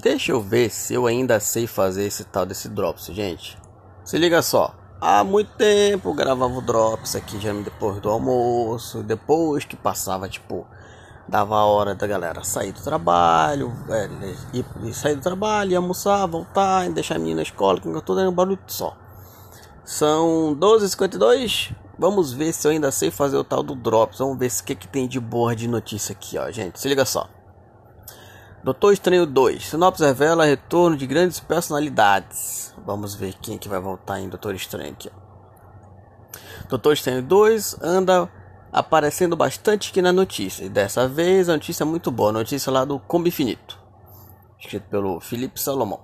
Deixa eu ver se eu ainda sei fazer esse tal desse drops, gente. Se liga só. Há muito tempo gravava o drops aqui já depois do almoço, depois que passava tipo dava a hora da galera sair do trabalho, é, ir sair do trabalho, almoçar, voltar, deixar a menina na escola, com tudo era um barulho só. São 12h52. Vamos ver se eu ainda sei fazer o tal do Drops. Vamos ver o que, que tem de boa de notícia aqui, ó, gente. Se liga só. Doutor Estranho 2. Sinopse revela retorno de grandes personalidades. Vamos ver quem é que vai voltar em Doutor Estranho aqui. Doutor Estranho 2 anda aparecendo bastante aqui na notícia. E dessa vez a notícia é muito boa. A notícia lá do Combi Infinito. Escrito pelo Felipe Salomão.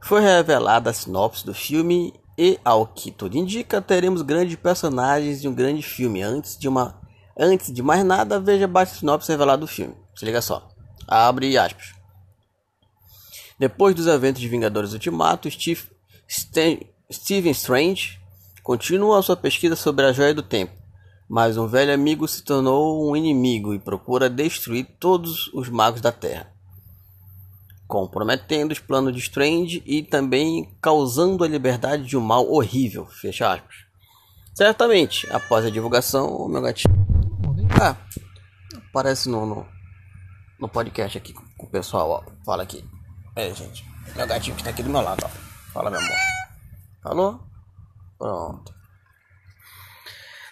Foi revelada a sinopse do filme e, ao que tudo indica, teremos grandes personagens de um grande filme. Antes de uma, antes de mais nada, veja abaixo a sinopse revelada do filme. Se liga só. Abre aspas. Depois dos eventos de Vingadores Ultimato, Steve, Stan, Steven Strange continua sua pesquisa sobre a Joia do Tempo, mas um velho amigo se tornou um inimigo e procura destruir todos os magos da Terra comprometendo os planos de Strange e também causando a liberdade de um mal horrível. Fecha aspas. Certamente, após a divulgação, o meu gatinho. Ah, aparece no, no, no podcast aqui com o pessoal, ó. Fala aqui. É, gente. Meu gatinho que tá aqui do meu lado, ó. Fala, meu amor. Falou? Pronto.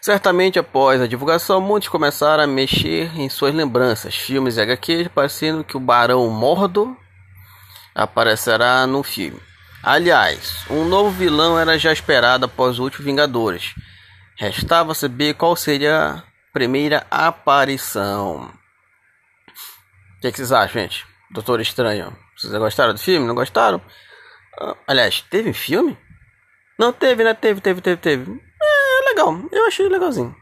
Certamente após a divulgação, muitos começaram a mexer em suas lembranças, filmes e HQs, parecendo que o Barão Mordo aparecerá no filme. Aliás, um novo vilão era já esperado após o último Vingadores. Restava saber qual seria a primeira aparição. O que, que, vocês acham, gente? Doutor Estranho. Vocês gostaram do filme? Não gostaram? Ah, aliás, teve filme? Não teve, né? Teve, teve, teve, teve. É legal. Eu achei legalzinho.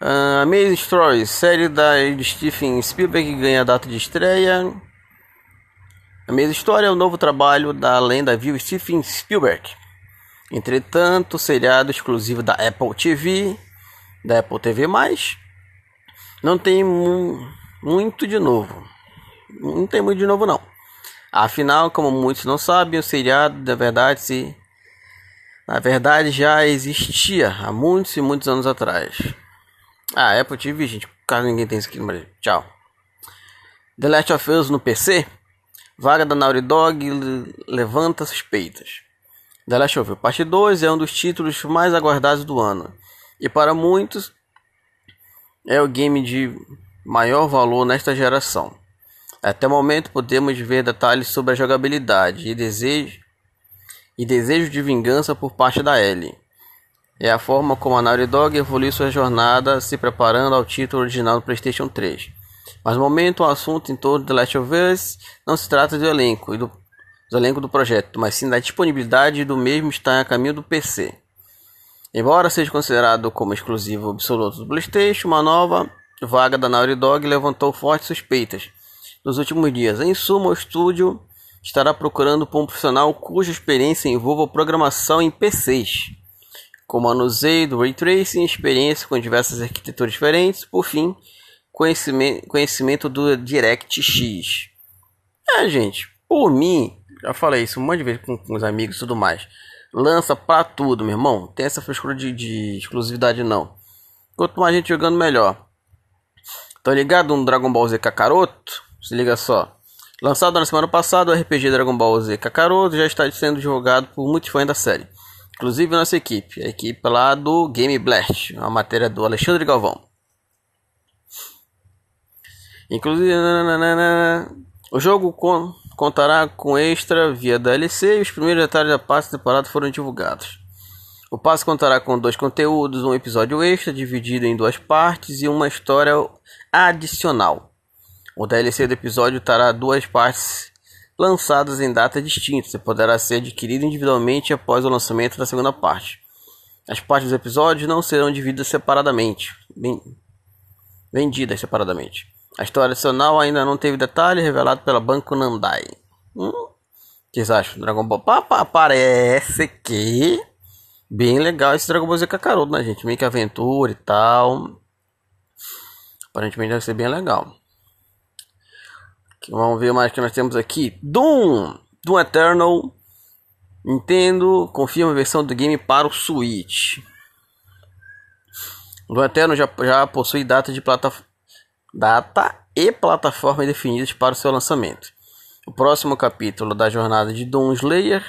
Uh, Amazing Stories, série da Stephen Spielberg ganha data de estreia. A mesma história é o novo trabalho da lenda viva Stephen Spielberg. Entretanto, seriado exclusivo da Apple TV, da Apple TV+, não tem muito de novo. Não tem muito de novo não. Afinal, como muitos não sabem, o seriado, na verdade, se na verdade já existia há muitos e muitos anos atrás. Ah, Apple TV, gente, caso ninguém tenha aqui, mas tchau. The Last of Us no PC Vaga da Naughty Dog levanta suspeitas. The Last of Us Parte 2 é um dos títulos mais aguardados do ano. E para muitos é o game de maior valor nesta geração. Até o momento podemos ver detalhes sobre a jogabilidade e desejo e desejo de vingança por parte da Ellie. É a forma como a Naughty Dog evoluiu sua jornada se preparando ao título original do PlayStation 3. Mas no momento o assunto em torno de The Last of Us não se trata do elenco e do, do elenco do projeto, mas sim da disponibilidade do mesmo estar a caminho do PC. Embora seja considerado como exclusivo absoluto do PlayStation, uma nova vaga da Naughty Dog levantou fortes suspeitas nos últimos dias. Em suma, o estúdio estará procurando por um profissional cuja experiência envolva programação em PCs, com manuseio do Ray Tracing, experiência com diversas arquiteturas diferentes, por fim, conhecimento, conhecimento do DirectX. É, gente, por mim, já falei isso um monte de vezes com, com os amigos e tudo mais. Lança pra tudo, meu irmão. Tem essa frescura de, de exclusividade, não. Quanto mais gente jogando, melhor. Tá ligado no Dragon Ball Z Kakaroto? Se liga só. Lançado na semana passada, o RPG Dragon Ball Z Kakaroto já está sendo jogado por muitos fãs da série. Inclusive nossa equipe, a equipe lá do Game Blast, uma matéria do Alexandre Galvão. Inclusive, o jogo contará com extra via DLC e os primeiros detalhes da passe temporada foram divulgados. O passe contará com dois conteúdos, um episódio extra dividido em duas partes e uma história adicional. O DLC do episódio terá duas partes lançadas em datas distintas e poderá ser adquirido individualmente após o lançamento da segunda parte. As partes dos episódios não serão divididas separadamente, vendidas separadamente. A história adicional ainda não teve detalhe revelado pela Banco Nandai. Hum? Vocês acham? Dragon Ball Papa parece que bem legal esse Dragon Ball Z Kakaroto, né, gente? Meio que aventura e tal. Aparentemente deve ser bem legal. Vamos ver mais que nós temos aqui. Doom! Doom Eternal. Nintendo confirma a versão do game para o Switch. Doom Eternal já, já possui data de plataforma data e plataforma definidas para o seu lançamento. O próximo capítulo da jornada de Doom Slayer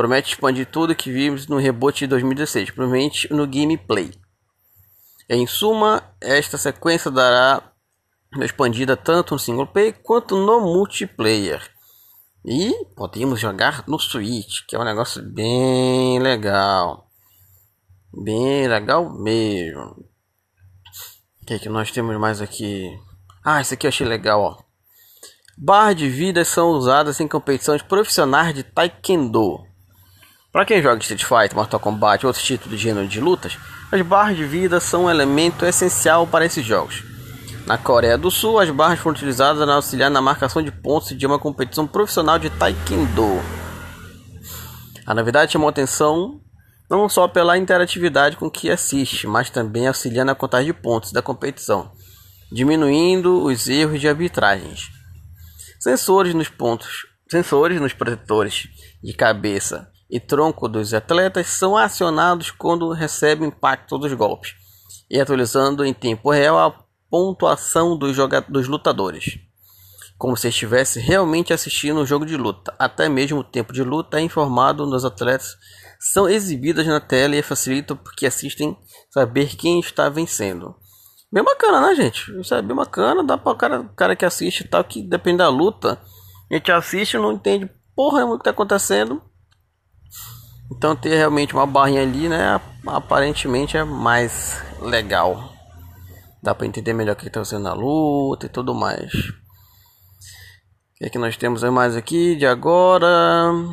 promete expandir tudo que vimos no reboot de 2016, provavelmente no gameplay. Em suma, esta sequência dará uma expandida tanto no single player quanto no multiplayer. E podemos jogar no Switch, que é um negócio bem legal. Bem legal mesmo. O que, é que nós temos mais aqui? Ah, esse aqui eu achei legal, ó. De vida são usadas em competições profissionais de Taekwondo. Para quem joga Street Fighter, Mortal Kombat e outros títulos de gênero de lutas, as barras de vida são um elemento essencial para esses jogos. Na Coreia do Sul, as barras foram utilizadas para auxiliar na marcação de pontos de uma competição profissional de Taekwondo. A novidade chamou atenção não só pela interatividade com que assiste, mas também auxilia na contagem de pontos da competição, diminuindo os erros de arbitragens. Sensores nos pontos, sensores nos protetores de cabeça e tronco dos atletas são acionados quando recebem impacto dos golpes e atualizando em tempo real a pontuação dos, dos lutadores, como se estivesse realmente assistindo um jogo de luta. Até mesmo o tempo de luta é informado nos atletas são exibidas na tela e facilitam porque assistem saber quem está vencendo. Bem bacana, né, gente? Isso é bem bacana, dá para o cara, cara que assiste tal, que depende da luta. A gente assiste e não entende porra o que está acontecendo. Então ter realmente uma barrinha ali, né, aparentemente é mais legal. Dá para entender melhor o que está sendo na luta e tudo mais. O que, é que nós temos mais aqui de agora?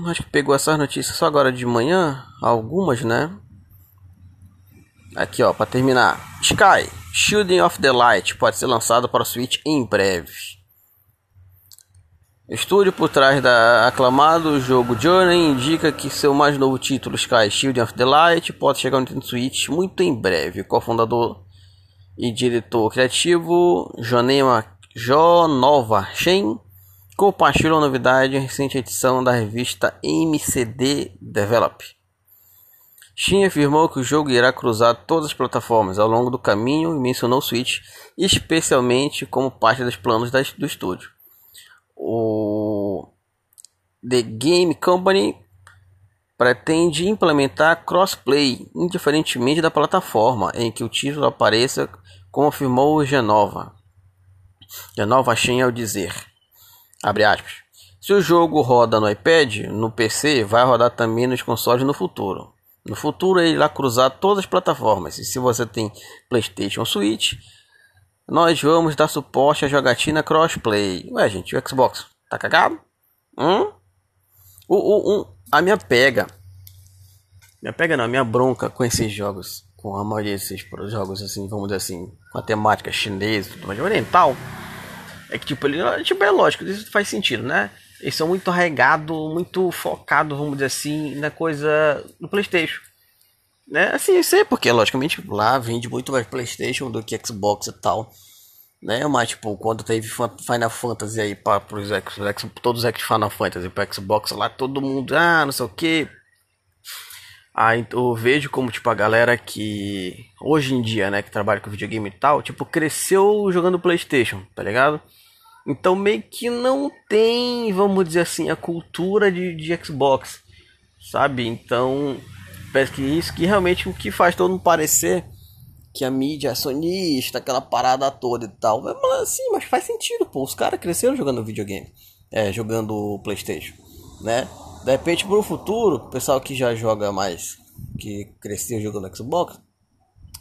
Acho que pegou essas notícias só agora de manhã, algumas, né? Aqui, ó, para terminar. Sky, Shielding of the Light pode ser lançado para o Switch em breve. Estúdio por trás da aclamado jogo Journey indica que seu mais novo título, Sky Shield of the Light, pode chegar no Nintendo Switch muito em breve. Cofundador e diretor criativo Jonema Jonova Shen compartilhou a novidade em recente edição da revista MCD Develop. Shin afirmou que o jogo irá cruzar todas as plataformas ao longo do caminho e mencionou o Switch especialmente como parte dos planos do estúdio o The Game Company pretende implementar crossplay, indiferentemente da plataforma em que o título apareça, como afirmou Genova. Genova Shen ao dizer, aspas, se o jogo roda no iPad, no PC, vai rodar também nos consoles no futuro. No futuro ele irá cruzar todas as plataformas. E se você tem PlayStation Switch, nós vamos dar suporte à jogatina crossplay. Ué, gente, o Xbox tá cagado? Hum? O, o, a minha pega. Minha pega não, minha bronca com esses jogos. Com a maioria desses jogos, assim, vamos dizer assim, com a temática chinesa, oriental. É que, tipo, ele, tipo, é lógico, isso faz sentido, né? Eles são muito arregados, muito focados, vamos dizer assim, na coisa do PlayStation. Né? Assim, eu sei porque, logicamente, lá vende muito mais PlayStation do que Xbox e tal. Né? Mas, tipo, quando teve Final Fantasy aí para os X, todos os Final Fantasy para Xbox lá, todo mundo, ah, não sei o que. Aí eu vejo como, tipo, a galera que hoje em dia, né, que trabalha com videogame e tal, tipo, cresceu jogando PlayStation, tá ligado? Então meio que não tem, vamos dizer assim, a cultura de, de Xbox, sabe? Então Que isso que realmente o que faz todo mundo parecer que a mídia é sonista, aquela parada toda e tal. Mas, sim, mas faz sentido, pô. Os caras cresceram jogando videogame, é, jogando Playstation, né? De repente, pro futuro, o pessoal que já joga mais, que cresceu jogando Xbox,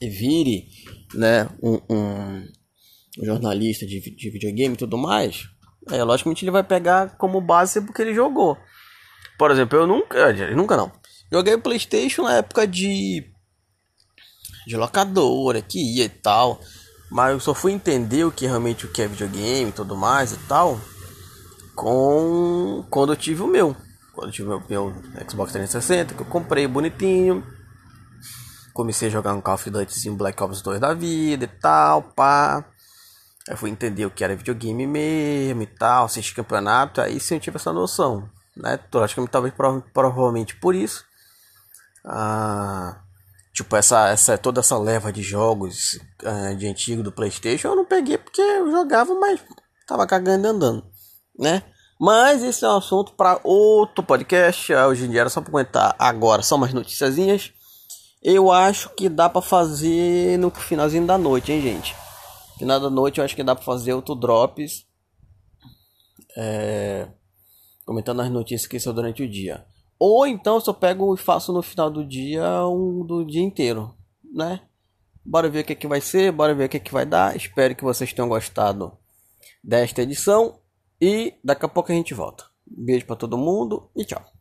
e vire, né, um, um jornalista de, de videogame e tudo mais, é, logicamente ele vai pegar como base porque ele jogou. Por exemplo, eu nunca, nunca não. Joguei PlayStation na época de de locadora que ia e tal, mas eu só fui entender o que realmente o que é videogame e tudo mais e tal com quando eu tive o meu, quando eu tive o meu, Xbox 360 que eu comprei bonitinho. Comecei a jogar um Call of Duty Black Ops 2 da vida e tal, pá. Eu fui entender o que era videogame mesmo e tal, assistir campeonato, aí sim eu tive essa noção, né? Acho que talvez provavelmente por isso. Ah, tipo, essa, essa, toda essa leva de jogos ah, de antigo do Playstation eu não peguei porque eu jogava, mas tava cagando andando, né? Mas esse é um assunto para outro podcast. Ah, hoje em dia era só para comentar agora, só umas noticiazinhas. Eu acho que dá para fazer no finalzinho da noite, hein, gente? Final da noite eu acho que dá para fazer outro drops. É, comentando as notícias que são durante o dia. Ou então eu pego e faço no final do dia um do dia inteiro, né? Bora ver o que, é que vai ser, bora ver o que, é que vai dar. Espero que vocês tenham gostado desta edição. E daqui a pouco a gente volta. Beijo para todo mundo e tchau.